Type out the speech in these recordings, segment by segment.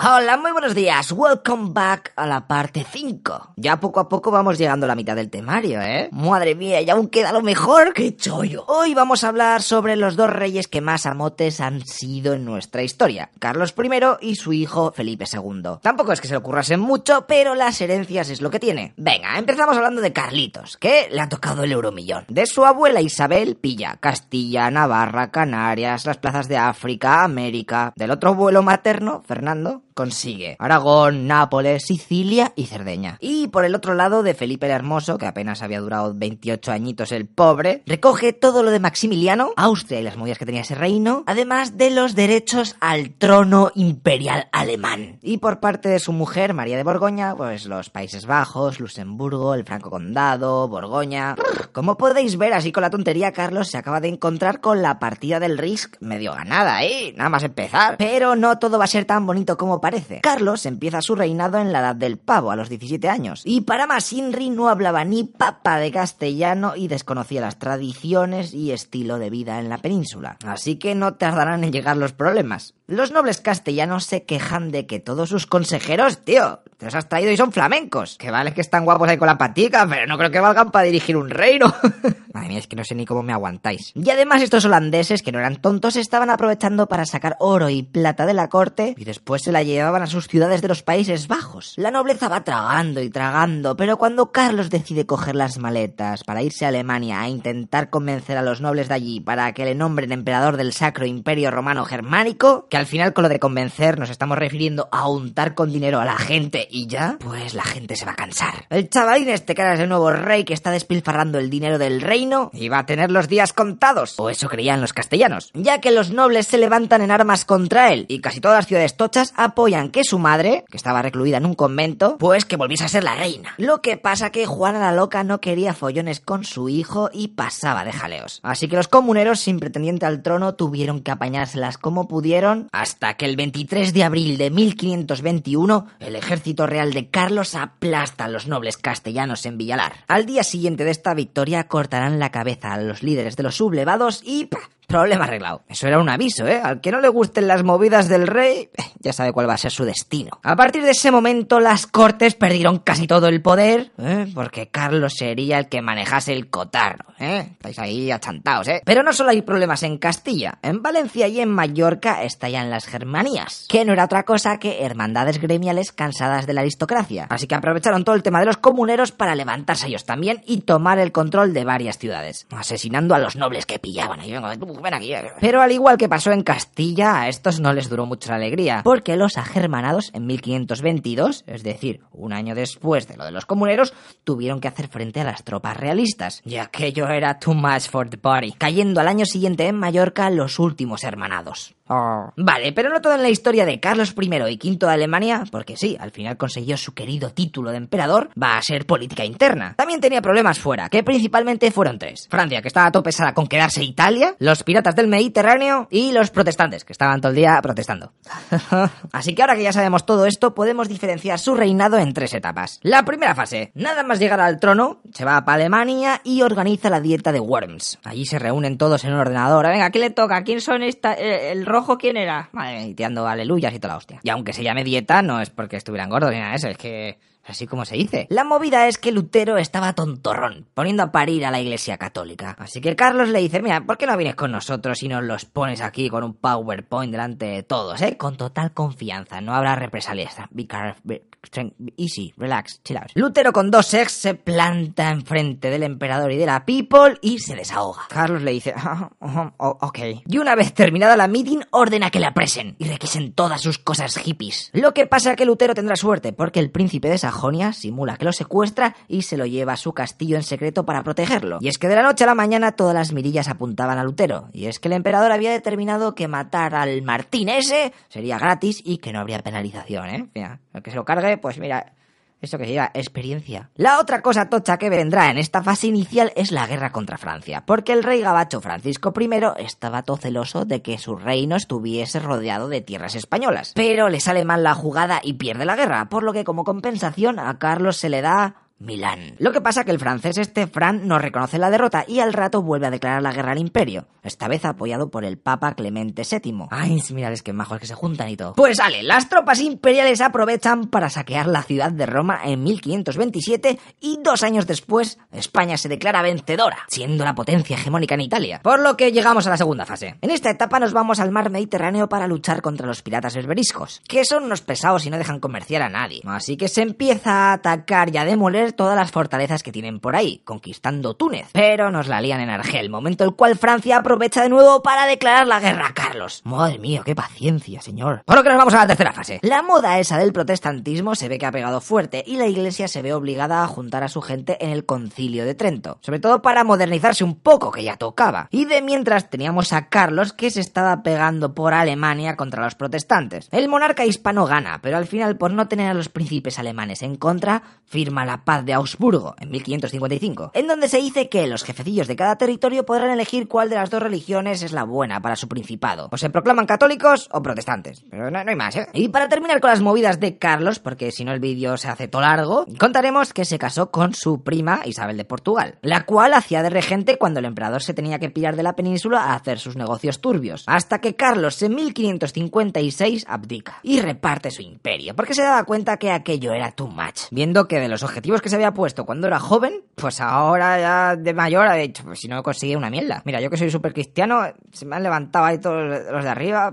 Hola, muy buenos días. Welcome back a la parte 5. Ya poco a poco vamos llegando a la mitad del temario, ¿eh? Madre mía, y aún queda lo mejor. ¡Qué chollo! Hoy vamos a hablar sobre los dos reyes que más amotes han sido en nuestra historia. Carlos I y su hijo Felipe II. Tampoco es que se le ocurrasen mucho, pero las herencias es lo que tiene. Venga, empezamos hablando de Carlitos, que le ha tocado el euromillón. De su abuela Isabel pilla Castilla, Navarra, Canarias, las plazas de África, América. Del otro abuelo materno, Fernando, consigue Aragón, Nápoles, Sicilia y Cerdeña. Y por el otro lado de Felipe el Hermoso, que apenas había durado 28 añitos el pobre, recoge todo lo de Maximiliano, Austria y las movidas que tenía ese reino, además de los derechos al trono imperial alemán. Y por parte de su mujer, María de Borgoña, pues los Países Bajos, Luxemburgo, el Franco Condado, Borgoña... Como podéis ver, así con la tontería, Carlos se acaba de encontrar con la partida del Risk medio ganada, ¿eh? Nada más empezar. Pero no todo va a ser tan bonito como parece. Carlos empieza su reinado en la edad del pavo, a los 17 años. Y para más, Inri no hablaba ni papa de castellano y desconocía las tradiciones y estilo de vida en la península. Así que no tardarán en llegar los problemas. Los nobles castellanos se quejan de que todos sus consejeros, tío, te los has traído y son flamencos. Que vale que están guapos ahí con la patica, pero no creo que valgan para dirigir un reino. Madre mía, es que no sé ni cómo me aguantáis. Y además estos holandeses, que no eran tontos, estaban aprovechando para sacar oro y plata de la corte y después se la llevaban a sus ciudades de los Países Bajos. La nobleza va tragando y tragando, pero cuando Carlos decide coger las maletas para irse a Alemania a intentar convencer a los nobles de allí para que le nombren emperador del Sacro Imperio Romano Germánico, que al final con lo de convencer nos estamos refiriendo a untar con dinero a la gente y ya, pues la gente se va a cansar. El chavalín este que ahora es el nuevo rey que está despilfarrando el dinero del reino y va a tener los días contados, o eso creían los castellanos, ya que los nobles se levantan en armas contra él y casi todas las ciudades tochas apoyan que su madre, que estaba recluida en un convento, pues que volviese a ser la reina. Lo que pasa que Juana la loca no quería follones con su hijo y pasaba de jaleos. Así que los comuneros, sin pretendiente al trono, tuvieron que apañárselas como pudieron hasta que el 23 de abril de 1521 el ejército real de Carlos aplasta a los nobles castellanos en Villalar. Al día siguiente de esta victoria cortarán la cabeza a los líderes de los sublevados y ¡pah! Problema arreglado. Eso era un aviso, ¿eh? Al que no le gusten las movidas del rey, ya sabe cuál va a ser su destino. A partir de ese momento, las cortes perdieron casi todo el poder, ¿eh? Porque Carlos sería el que manejase el cotarro, ¿eh? Estáis ahí achantados, ¿eh? Pero no solo hay problemas en Castilla. En Valencia y en Mallorca estallan las germanías, que no era otra cosa que hermandades gremiales cansadas de la aristocracia. Así que aprovecharon todo el tema de los comuneros para levantarse ellos también y tomar el control de varias ciudades, asesinando a los nobles que pillaban. Ahí vengo, Pero al igual que pasó en Castilla, a estos no les duró mucho la alegría, porque los agermanados en 1522, es decir, un año después de lo de los comuneros, tuvieron que hacer frente a las tropas realistas, y aquello era too much for the party, cayendo al año siguiente en Mallorca los últimos hermanados. Oh. Vale, pero no todo en la historia de Carlos I y V de Alemania, porque sí, al final consiguió su querido título de emperador, va a ser política interna. También tenía problemas fuera, que principalmente fueron tres. Francia, que estaba a tope pesada con quedarse Italia, los piratas del Mediterráneo y los protestantes, que estaban todo el día protestando. Así que ahora que ya sabemos todo esto, podemos diferenciar su reinado en tres etapas. La primera fase, nada más llegar al trono, se va para Alemania y organiza la dieta de Worms. Allí se reúnen todos en un ordenador. Venga, ¿qué le toca? ¿Quién son esta? eh, ¿El rojo quién era? Madre, y tirando aleluyas y toda la hostia. Y aunque se llame dieta, no es porque estuvieran gordos ni nada de eso, es que así como se dice. La movida es que Lutero estaba tontorrón, poniendo a parir a la iglesia católica. Así que Carlos le dice, mira, ¿por qué no vienes con nosotros y nos los pones aquí con un PowerPoint delante de todos, eh? Con total confianza, no habrá represalias. Be careful, be- easy, relax, chill. Lutero con dos ex se planta enfrente del emperador y de la people y se desahoga. Carlos le dice, "Ah, ah, oh, ok. Y una vez terminada la meeting, ordena que la presen y requisen todas sus cosas hippies. Lo que pasa que Lutero tendrá suerte, porque el príncipe de simula que lo secuestra y se lo lleva a su castillo en secreto para protegerlo. Y es que de la noche a la mañana todas las mirillas apuntaban a Lutero. Y es que el emperador había determinado que matar al Martín ese sería gratis y que no habría penalización, ¿eh? Mira, el que se lo cargue, pues mira, Eso que se llama experiencia. La otra cosa tocha que vendrá en esta fase inicial es la guerra contra Francia, porque el rey gabacho Francisco I estaba todo celoso de que su reino estuviese rodeado de tierras españolas. Pero le sale mal la jugada y pierde la guerra, por lo que como compensación a Carlos se le da Milán. Lo que pasa que el francés este Fran no reconoce la derrota y al rato vuelve a declarar la guerra al imperio, esta vez apoyado por el Papa Clemente VII. Ay, mira, es que majos que se juntan y todo. Pues sale, las tropas imperiales aprovechan para saquear la ciudad de Roma en 1527 y dos años después España se declara vencedora, siendo la potencia hegemónica en Italia. Por lo que llegamos a la segunda fase. En esta etapa nos vamos al mar Mediterráneo para luchar contra los piratas berberiscos, que son unos pesados y no dejan comerciar a nadie. Así que se empieza a atacar y a demoler todas las fortalezas que tienen por ahí, conquistando Túnez. Pero nos la lían en Argel, momento el cual Francia aprovecha de nuevo para declarar la guerra a Carlos. Madre mía, qué paciencia, señor. Por lo que nos vamos a la tercera fase. La moda esa del protestantismo se ve que ha pegado fuerte y la iglesia se ve obligada a juntar a su gente en el concilio de Trento, sobre todo para modernizarse un poco, que ya tocaba. Y de mientras teníamos a Carlos que se estaba pegando por Alemania contra los protestantes. El monarca hispano gana, pero al final por no tener a los príncipes alemanes en contra, firma la paz de Augsburgo en 1555, en donde se dice que los jefecillos de cada territorio podrán elegir cuál de las dos religiones es la buena para su principado. O se proclaman católicos o protestantes, pero no, no hay más, ¿eh? Y para terminar con las movidas de Carlos, porque si no el vídeo se hace todo largo, contaremos que se casó con su prima Isabel de Portugal, la cual hacía de regente cuando el emperador se tenía que pillar de la península a hacer sus negocios turbios, hasta que Carlos en 1556 abdica y reparte su imperio, porque se daba cuenta que aquello era too much, viendo que de los objetivos que se había puesto cuando era joven, pues ahora ya de mayor ha dicho, pues si no consigue una mierda. Mira, yo que soy súper cristiano, se me han levantado ahí todos los de arriba.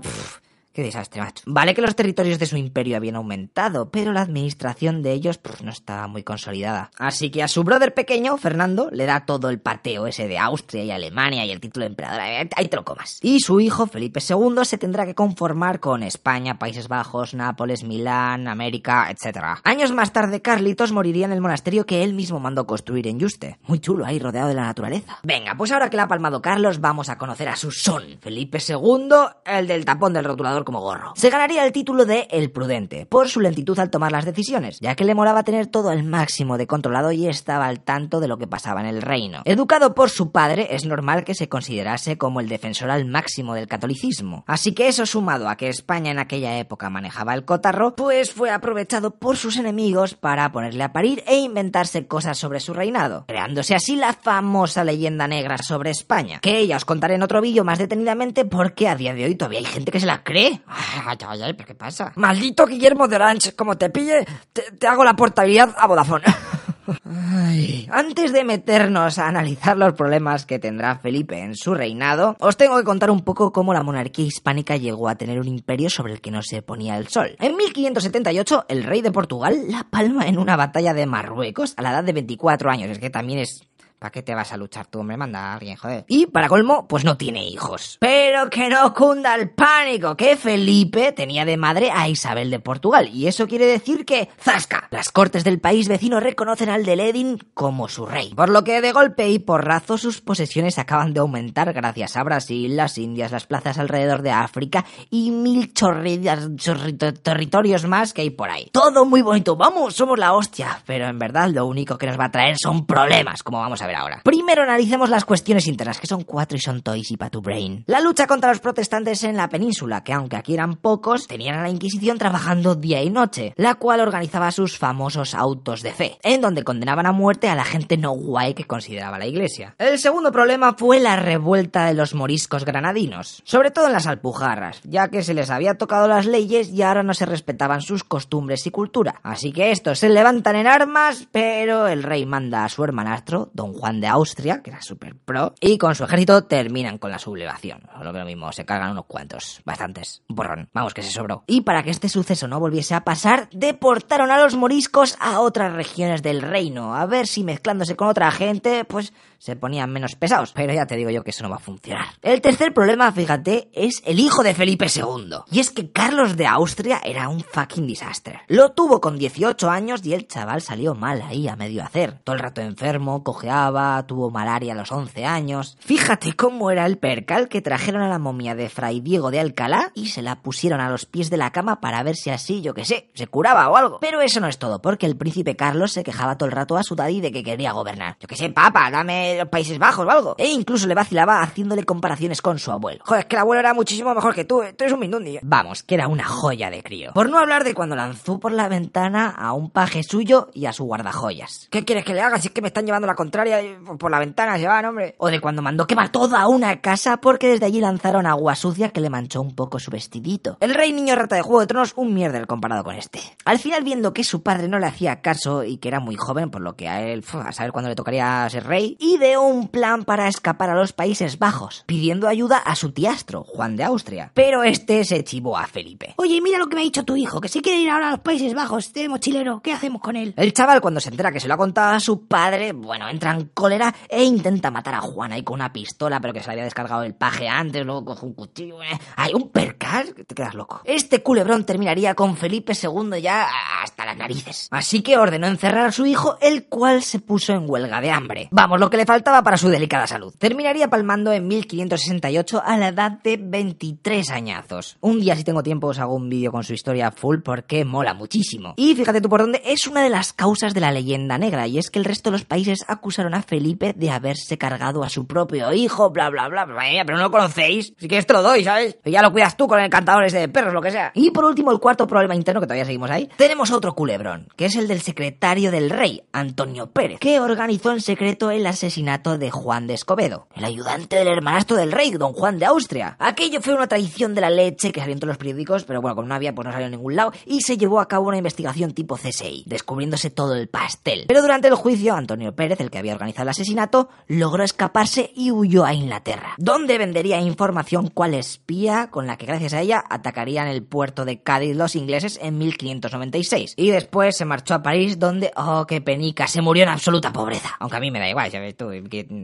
Qué desastre, macho. Vale que los territorios de su imperio habían aumentado, pero la administración de ellos pff, no estaba muy consolidada. Así que a su brother pequeño, Fernando, le da todo el pateo ese de Austria y Alemania y el título de emperador. Ahí te lo. Y su hijo, Felipe II, se tendrá que conformar con España, Países Bajos, Nápoles, Milán, América, etc. Años más tarde, Carlitos moriría en el monasterio que él mismo mandó construir en Yuste. Muy chulo ahí, rodeado de la naturaleza. Venga, pues ahora que la ha palmado Carlos, vamos a conocer a su son, Felipe II, el del tapón del rotulador como gorro. Se ganaría el título de El Prudente, por su lentitud al tomar las decisiones, ya que le molaba tener todo al máximo de controlado y estaba al tanto de lo que pasaba en el reino. Educado por su padre, es normal que se considerase como el defensor al máximo del catolicismo. Así que eso sumado a que España en aquella época manejaba el cotarro, pues fue aprovechado por sus enemigos para ponerle a parir e inventarse cosas sobre su reinado, creándose así la famosa leyenda negra sobre España, que ya os contaré en otro vídeo más detenidamente porque a día de hoy todavía hay gente que se la cree. Ay, ay, ay, ¿pero qué pasa? Maldito Guillermo de Orange, como te pille, te, te hago la portabilidad a Vodafone. Ay. Antes de meternos a analizar los problemas que tendrá Felipe en su reinado, os tengo que contar un poco cómo la monarquía hispánica llegó a tener un imperio sobre el que no se ponía el sol. En 1578, el rey de Portugal la palma en una batalla de Marruecos a la edad de 24 años. Es que también es ¿Para qué te vas a luchar tú, hombre? Manda a alguien, joder. Y para colmo, pues no tiene hijos. Pero que no cunda el pánico, que Felipe tenía de madre a Isabel de Portugal. Y eso quiere decir que, ¡zasca! Las cortes del país vecino reconocen al de Ledin como su rey. Por lo que de golpe y porrazo sus posesiones acaban de aumentar gracias a Brasil, las Indias, las plazas alrededor de África y mil chorrillas, chorrito- territorios más que hay por ahí. Todo muy bonito, vamos, somos la hostia. Pero en verdad lo único que nos va a traer son problemas, como vamos a ver ahora. Primero analicemos las cuestiones internas, que son cuatro y son toys y pa' tu brain. La lucha contra los protestantes en la península, que aunque aquí eran pocos, tenían a la Inquisición trabajando día y noche, la cual organizaba sus famosos autos de fe, en donde condenaban a muerte a la gente no guay que consideraba la iglesia. El segundo problema fue la revuelta de los moriscos granadinos, sobre todo en las Alpujarras, ya que se les había tocado las leyes y ahora no se respetaban sus costumbres y cultura. Así que estos se levantan en armas, pero el rey manda a su hermanastro, don Juan de Austria, que era super pro, y con su ejército terminan con la sublevación. O lo que lo mismo, se cargan unos cuantos, bastantes, un porrón, vamos que se sobró. Y para que este suceso no volviese a pasar, deportaron a los moriscos a otras regiones del reino, a ver si mezclándose con otra gente, pues se ponían menos pesados. Pero ya te digo yo que eso no va a funcionar. El tercer problema, fíjate, es el hijo de Felipe II. Y es que Carlos de Austria era un fucking desastre. Lo tuvo con 18 años y el chaval salió mal ahí a medio hacer. Todo el rato enfermo, cojeaba tuvo malaria a los 11 años. Fíjate cómo era el percal que trajeron a la momia de Fray Diego de Alcalá y se la pusieron a los pies de la cama para ver si así, yo que sé, se curaba o algo. Pero eso no es todo, porque el príncipe Carlos se quejaba todo el rato a su daddy de que quería gobernar. Yo que sé, papa, dame los Países Bajos o algo. E incluso le vacilaba haciéndole comparaciones con su abuelo. Joder, es que el abuelo era muchísimo mejor que tú, tú eres un mindundi. Vamos, que era una joya de crío. Por no hablar de cuando lanzó por la ventana a un paje suyo y a su guardajoyas. ¿Qué quieres que le haga si es que me están llevando la contraria por la ventana se van, hombre? O de cuando mandó quemar toda una casa porque desde allí lanzaron agua sucia que le manchó un poco su vestidito. El rey niño rata de Juego de Tronos, un mierder comparado con este. Al final, viendo que su padre no le hacía caso y que era muy joven, por lo que a él, a saber cuándo le tocaría ser rey, ideó un plan para escapar a los Países Bajos, pidiendo ayuda a su tiastro, Juan de Austria. Pero este se chivó a Felipe. Oye, mira lo que me ha dicho tu hijo, que si quiere ir ahora a los Países Bajos, este mochilero, ¿qué hacemos con él? El chaval, cuando se entera que se lo ha contado a su padre, bueno, entra en cólera e intenta matar a Juan ahí con una pistola, pero que se le había descargado el paje antes, luego coge un cuchillo. ¿eh? Hay un percal, te quedas loco. Este culebrón terminaría con Felipe II ya hasta las narices. Así que ordenó encerrar a su hijo, el cual se puso en huelga de hambre. Vamos, lo que le faltaba para su delicada salud. Terminaría palmando en 1568 a la edad de 23 añazos. Un día, si tengo tiempo, os hago un vídeo con su historia full porque mola muchísimo. Y fíjate tú por dónde es una de las causas de la leyenda negra, y es que el resto de los países acusaron Felipe de haberse cargado a su propio hijo, bla bla bla, bla, pero no lo conocéis. Si quieres te lo doy, ¿sabes? Y ya lo cuidas tú con el cantador ese de perros, lo que sea. Y por último, el cuarto problema interno, que todavía seguimos ahí, tenemos otro culebrón, que es el del secretario del rey, Antonio Pérez, que organizó en secreto el asesinato de Juan de Escobedo, el ayudante del hermanastro del rey, don Juan de Austria. Aquello fue una traición de la leche que salió en todos los periódicos, pero bueno, como no había, pues no salió en ningún lado, y se llevó a cabo una investigación tipo CSI, descubriéndose todo el pastel. Pero durante el juicio, Antonio Pérez, el que había organizado el asesinato, logró escaparse y huyó a Inglaterra, donde vendería información cual espía con la que gracias a ella atacarían el puerto de Cádiz los ingleses en 1596. Y después se marchó a París, donde, oh, qué penica, se murió en absoluta pobreza. Aunque a mí me da igual, ¿sabes tú?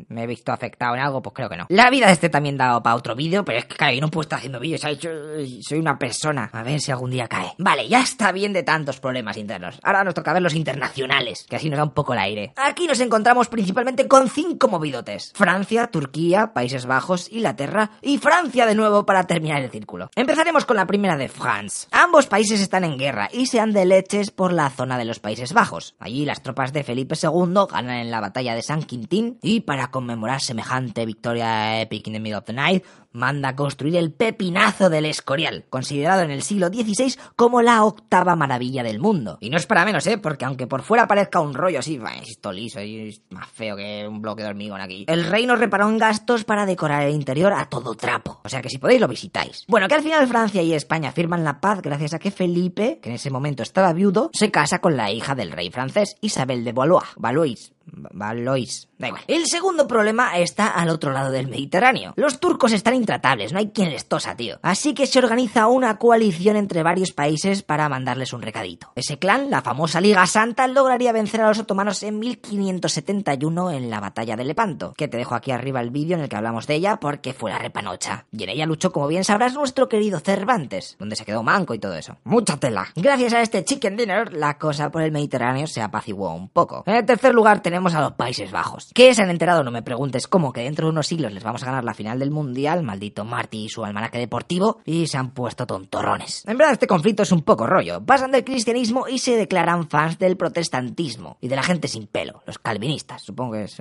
Me he visto afectado en algo, pues creo que no. La vida de este también dado para otro vídeo, pero es que, claro, yo no puedo estar haciendo vídeos, ¿sabes? Yo soy una persona. A ver si algún día cae. Vale, ya está bien de tantos problemas internos. Ahora nos toca ver los internacionales, que así nos da un poco el aire. Aquí nos encontramos principalmente con cinco movidotes. Francia, Turquía, Países Bajos, Inglaterra y Francia de nuevo para terminar el círculo. Empezaremos con la primera de France. Ambos países están en guerra y se han de leches por la zona de los Países Bajos. Allí las tropas de Felipe II ganan en la batalla de San Quintín y para conmemorar semejante victoria epic in the middle of the night, manda construir el Pepinazo del Escorial, considerado en el siglo XVI como la octava maravilla del mundo. Y no es para menos, ¿eh? Porque aunque por fuera parezca un rollo así, esto liso es más feo que un bloque de hormigón aquí, el rey nos reparó en gastos para decorar el interior a todo trapo. O sea que si podéis lo visitáis. Bueno, que al final Francia y España firman la paz gracias a que Felipe, que en ese momento estaba viudo, se casa con la hija del rey francés, Isabel de Valois. Valois. Valois. Da igual. El segundo problema está al otro lado del Mediterráneo. Los turcos están intratables, no hay quien les tosa, tío. Así que se organiza una coalición entre varios países para mandarles un recadito. Ese clan, la famosa Liga Santa, lograría vencer a los otomanos en 1571 en la batalla de Lepanto, que te dejo aquí arriba el vídeo en el que hablamos de ella porque fue la repanocha. Y en ella luchó, como bien sabrás, nuestro querido Cervantes, donde se quedó manco y todo eso. Mucha tela. Gracias a este chicken dinner, la cosa por el Mediterráneo se apaciguó un poco. En el tercer lugar tenemos a los Países Bajos. ¿Qué se han enterado? No me preguntes cómo, que dentro de unos siglos les vamos a ganar la final del Mundial, maldito Marty y su almanaque deportivo, y se han puesto tontorrones. En verdad este conflicto es un poco rollo. Pasan del cristianismo y se declaran fans del protestantismo y de la gente sin pelo, los calvinistas, supongo que es...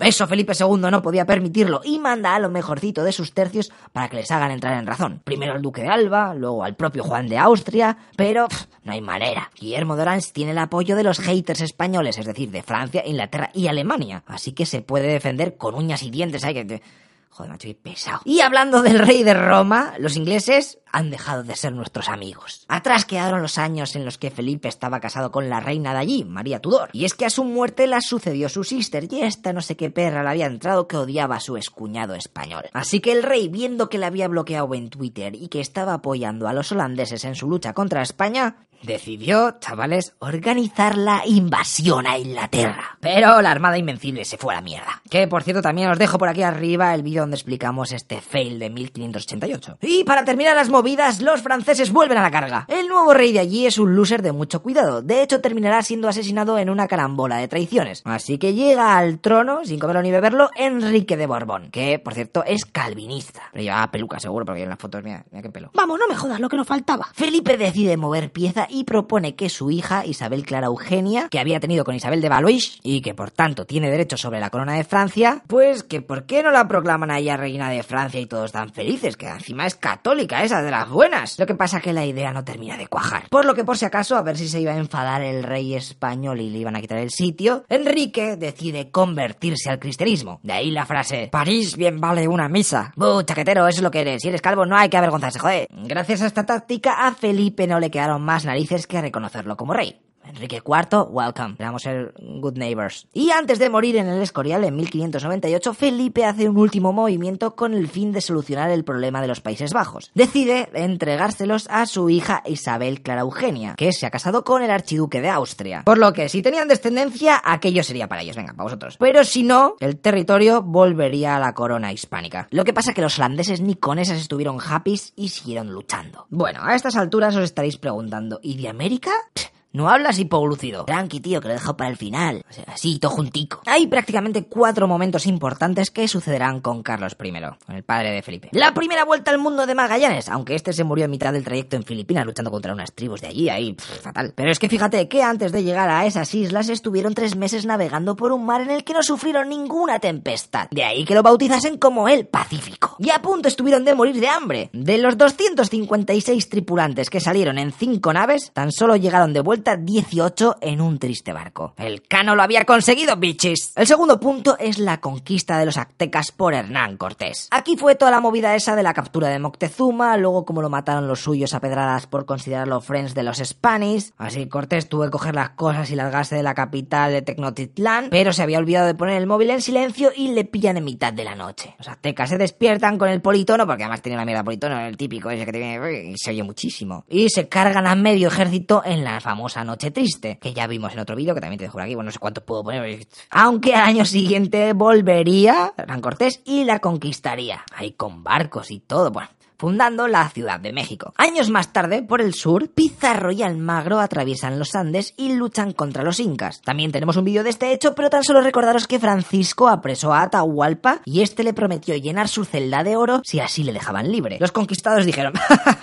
Eso Felipe II no podía permitirlo y manda a lo mejorcito de sus tercios para que les hagan entrar en razón. Primero al duque de Alba, luego al propio Juan de Austria, pero pff, no hay manera. Guillermo de Orange tiene el apoyo de los haters españoles, es decir, de Francia, Inglaterra y Alemania, así que se puede defender con uñas y dientes. Hay que... Joder, macho, qué pesado. Y hablando del rey de Roma, los ingleses han dejado de ser nuestros amigos. Atrás quedaron los años en los que Felipe estaba casado con la reina de allí, María Tudor. Y es que a su muerte la sucedió su sister, y esta no sé qué perra le había entrado que odiaba a su escuñado español. Así que el rey, viendo que la había bloqueado en Twitter y que estaba apoyando a los holandeses en su lucha contra España, decidió, chavales, organizar la invasión a Inglaterra. Pero la Armada Invencible se fue a la mierda. Que por cierto también os dejo por aquí arriba el vídeo donde explicamos este fail de 1588. Y para terminar las movidas, los franceses vuelven a la carga. El nuevo rey de allí es un loser de mucho cuidado. De hecho, terminará siendo asesinado en una carambola de traiciones. Así que llega al trono, sin comerlo ni beberlo, Enrique de Borbón, que por cierto es calvinista. Pero llevaba peluca seguro, porque en las fotos, mira, mira qué pelo. Vamos, no me jodas lo que nos faltaba. Felipe decide mover pieza y propone que su hija, Isabel Clara Eugenia, que había tenido con Isabel de Valois y que por tanto tiene derecho sobre la corona de Francia, pues que por qué no la proclaman a ella reina de Francia y todos tan felices, que encima es católica, esa las buenas. Lo que pasa que la idea no termina de cuajar. Por lo que por si acaso, a ver si se iba a enfadar el rey español y le iban a quitar el sitio, Enrique decide convertirse al cristianismo. De ahí la frase, París bien vale una misa. ¡Bu, chaquetero, eso es lo que eres. Si eres calvo no hay que avergonzarse. Gracias a esta táctica, a Felipe no le quedaron más narices que reconocerlo como rey. Enrique IV, welcome. Vamos a ser good neighbors. Y antes de morir en el Escorial en 1598, Felipe hace un último movimiento con el fin de solucionar el problema de los Países Bajos. Decide entregárselos a su hija Isabel Clara Eugenia, que se ha casado con el archiduque de Austria. Por lo que si tenían descendencia, aquello sería para ellos, venga, para vosotros. Pero si no, el territorio volvería a la corona hispánica. Lo que pasa que los holandeses ni con esas estuvieron happy y siguieron luchando. Bueno, a estas alturas os estaréis preguntando, ¿y de América? No hablas hipoglucido. Tranqui, tío, que lo dejo para el final. O sea, así, todo juntico. Hay prácticamente cuatro momentos importantes que sucederán con Carlos I, con el padre de Felipe. La primera vuelta al mundo de Magallanes, aunque este se murió en mitad del trayecto en Filipinas luchando contra unas tribus de allí, ahí, pff, fatal. Pero es que fíjate que antes de llegar a esas islas estuvieron tres meses navegando por un mar en el que no sufrieron ninguna tempestad. De ahí que lo bautizasen como el Pacífico. Y a punto estuvieron de morir de hambre. De los 256 tripulantes que salieron en cinco naves, tan solo llegaron de vuelta 18 en un triste barco. El Cano lo había conseguido, bichis. El segundo punto es la conquista de los aztecas por Hernán Cortés. Aquí fue toda la movida esa de la captura de Moctezuma, luego como lo mataron los suyos a pedradas por considerarlo friends de los Spanish. Así Cortés tuvo que coger las cosas y largarse de la capital de Tecnotitlán, pero se había olvidado de poner el móvil en silencio y le pillan en mitad de la noche. Los aztecas se despiertan con el politono, porque además tenía una mierda politono, el típico ese que tiene... y se oye muchísimo. Y se cargan a medio ejército en la famosa noche triste, que ya vimos en otro vídeo, que también te dejo aquí, bueno, no sé cuánto puedo poner. Aunque al año siguiente volvería Hernán Cortés y la conquistaría. Ahí con barcos y todo, bueno fundando la Ciudad de México. Años más tarde, por el sur, Pizarro y Almagro atraviesan los Andes y luchan contra los incas. También tenemos un vídeo de este hecho, pero tan solo recordaros que Francisco apresó a Atahualpa y este le prometió llenar su celda de oro si así le dejaban libre. Los conquistadores dijeron,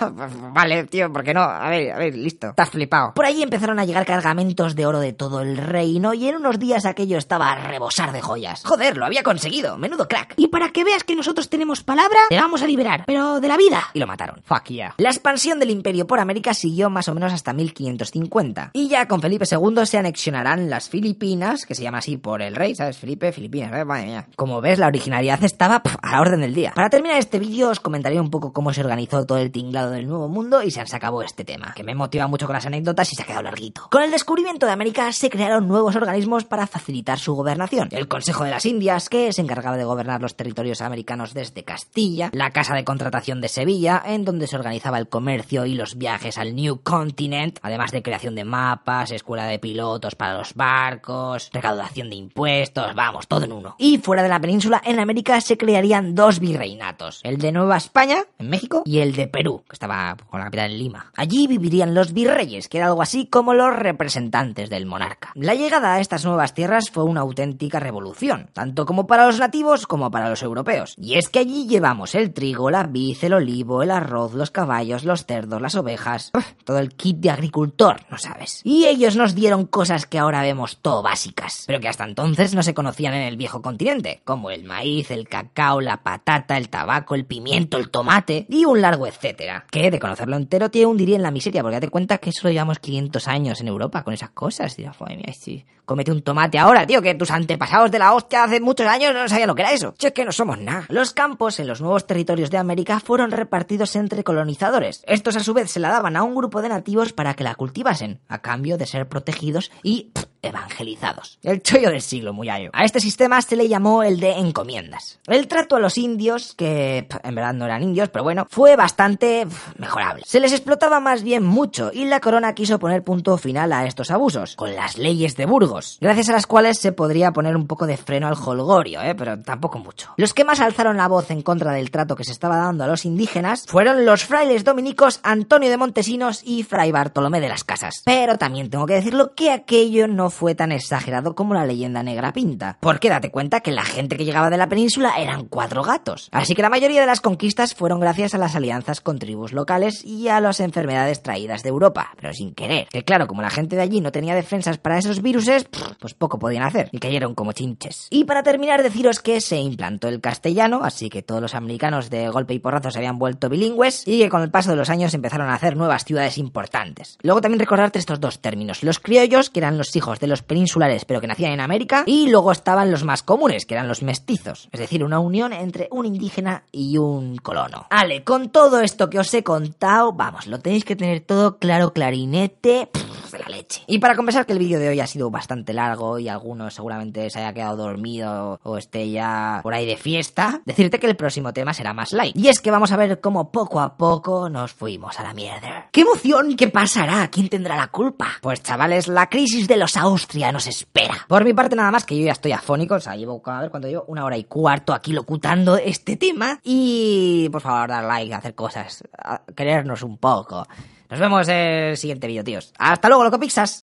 vale, tío, ¿por qué no? A ver, a ver, listo. Estás flipado. Por ahí empezaron a llegar cargamentos de oro de todo el reino y en unos días aquello estaba a rebosar de joyas. Joder, lo había conseguido. Menudo crack. Y para que veas que nosotros tenemos palabra, te vamos a liberar. Pero de la vida. Y lo mataron. Fuck yeah. La expansión del imperio por América siguió más o menos hasta 1550. Y ya con Felipe II se anexionarán las Filipinas, que se llama así por el rey, ¿sabes? Felipe, Filipinas, ¿eh? madre mía. Como ves, la originalidad estaba a la orden del día. Para terminar este vídeo os comentaré un poco cómo se organizó todo el tinglado del nuevo mundo y se han acabó este tema, que me motiva mucho con las anécdotas y se ha quedado larguito. Con el descubrimiento de América se crearon nuevos organismos para facilitar su gobernación. El Consejo de las Indias, que se encargaba de gobernar los territorios americanos desde Castilla, la Casa de Contratación de Sevilla, en donde se organizaba el comercio y los viajes al New Continent, además de creación de mapas, escuela de pilotos para los barcos, recaudación de impuestos, vamos, todo en uno. Y fuera de la península, en América se crearían dos virreinatos, el de Nueva España, en México, y el de Perú, que estaba con la capital en Lima. Allí vivirían los virreyes, que era algo así como los representantes del monarca. La llegada a estas nuevas tierras fue una auténtica revolución, tanto como para los nativos como para los europeos. Y es que allí llevamos el trigo, la vid, el olivo, el arroz, los caballos, los cerdos, las ovejas, todo el kit de agricultor, ¿no sabes? Y ellos nos dieron cosas que ahora vemos todo básicas, pero que hasta entonces no se conocían en el viejo continente, como el maíz, el cacao, la patata, el tabaco, el pimiento, el tomate y un largo etcétera. Que de conocerlo entero te hundiría en la miseria, porque date cuenta que solo llevamos 500 años en Europa con esas cosas. Joder, mira, sí. Cómete un tomate ahora, tío, que tus antepasados de la hostia hace muchos años no sabían lo que era eso. Si es que no somos nada. Los campos en los nuevos territorios de América fueron repartidos entre colonizadores. Estos a su vez se la daban a un grupo de nativos para que la cultivasen, a cambio de ser protegidos y evangelizados. El chollo del siglo, muyayo. A este sistema se le llamó el de encomiendas. El trato a los indios, que en verdad no eran indios, pero bueno, fue bastante mejorable. Se les explotaba más bien mucho y la corona quiso poner punto final a estos abusos, con las leyes de Burgos, gracias a las cuales se podría poner un poco de freno al holgorio, ¿eh? pero tampoco mucho. Los que más alzaron la voz en contra del trato que se estaba dando a los indígenas fueron los frailes dominicos Antonio de Montesinos y Fray Bartolomé de las Casas. Pero también tengo que decirlo que aquello no fue tan exagerado como la leyenda negra pinta, porque date cuenta que la gente que llegaba de la península eran cuatro gatos. Así que la mayoría de las conquistas fueron gracias a las alianzas con tribus locales y a las enfermedades traídas de Europa, pero sin querer. Que claro, como la gente de allí no tenía defensas para esos viruses, pues poco podían hacer y cayeron como chinches. Y para terminar, deciros que se implantó el castellano, así que todos los americanos de golpe y porrazo se habían vuelto bilingües y que con el paso de los años empezaron a hacer nuevas ciudades importantes. Luego también recordarte estos dos términos, los criollos, que eran los hijos de los peninsulares pero que nacían en América, y luego estaban los más comunes, que eran los mestizos, es decir, una unión entre un indígena y un colono. Ale, con todo esto que os he contado, vamos, lo tenéis que tener todo claro, clarinete, de la leche. Y para compensar que el vídeo de hoy ha sido bastante largo y algunos seguramente se haya quedado dormido o esté ya por ahí de fiesta, decirte que el próximo tema será más light. Y es que vamos a ver cómo poco a poco nos fuimos a la mierda. ¡Qué emoción! ¿Qué pasará? ¿Quién tendrá la culpa? Pues chavales, la crisis de los Austria nos espera. Por mi parte nada más que yo ya estoy afónico, o sea, llevo, a ver cuánto llevo, una hora y cuarto aquí locutando este tema. Y por favor, dar like, hacer cosas, querernos un poco. Nos vemos en el siguiente vídeo, tíos. Hasta luego, loco pixas.